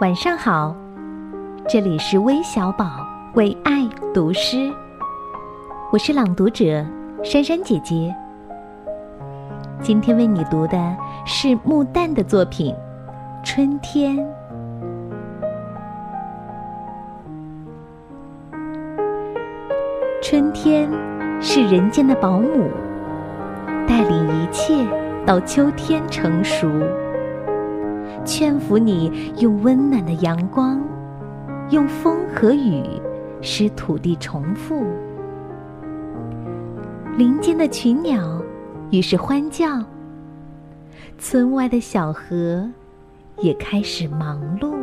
晚上好，这里是微小宝为爱读诗，我是朗读者珊珊姐姐。今天为你读的是木旦的作品《春天》。春天是人间的保姆，带领一切到秋天成熟。劝服你用温暖的阳光，用风和雨，使土地重复。林间的群鸟于是欢叫，村外的小河也开始忙碌。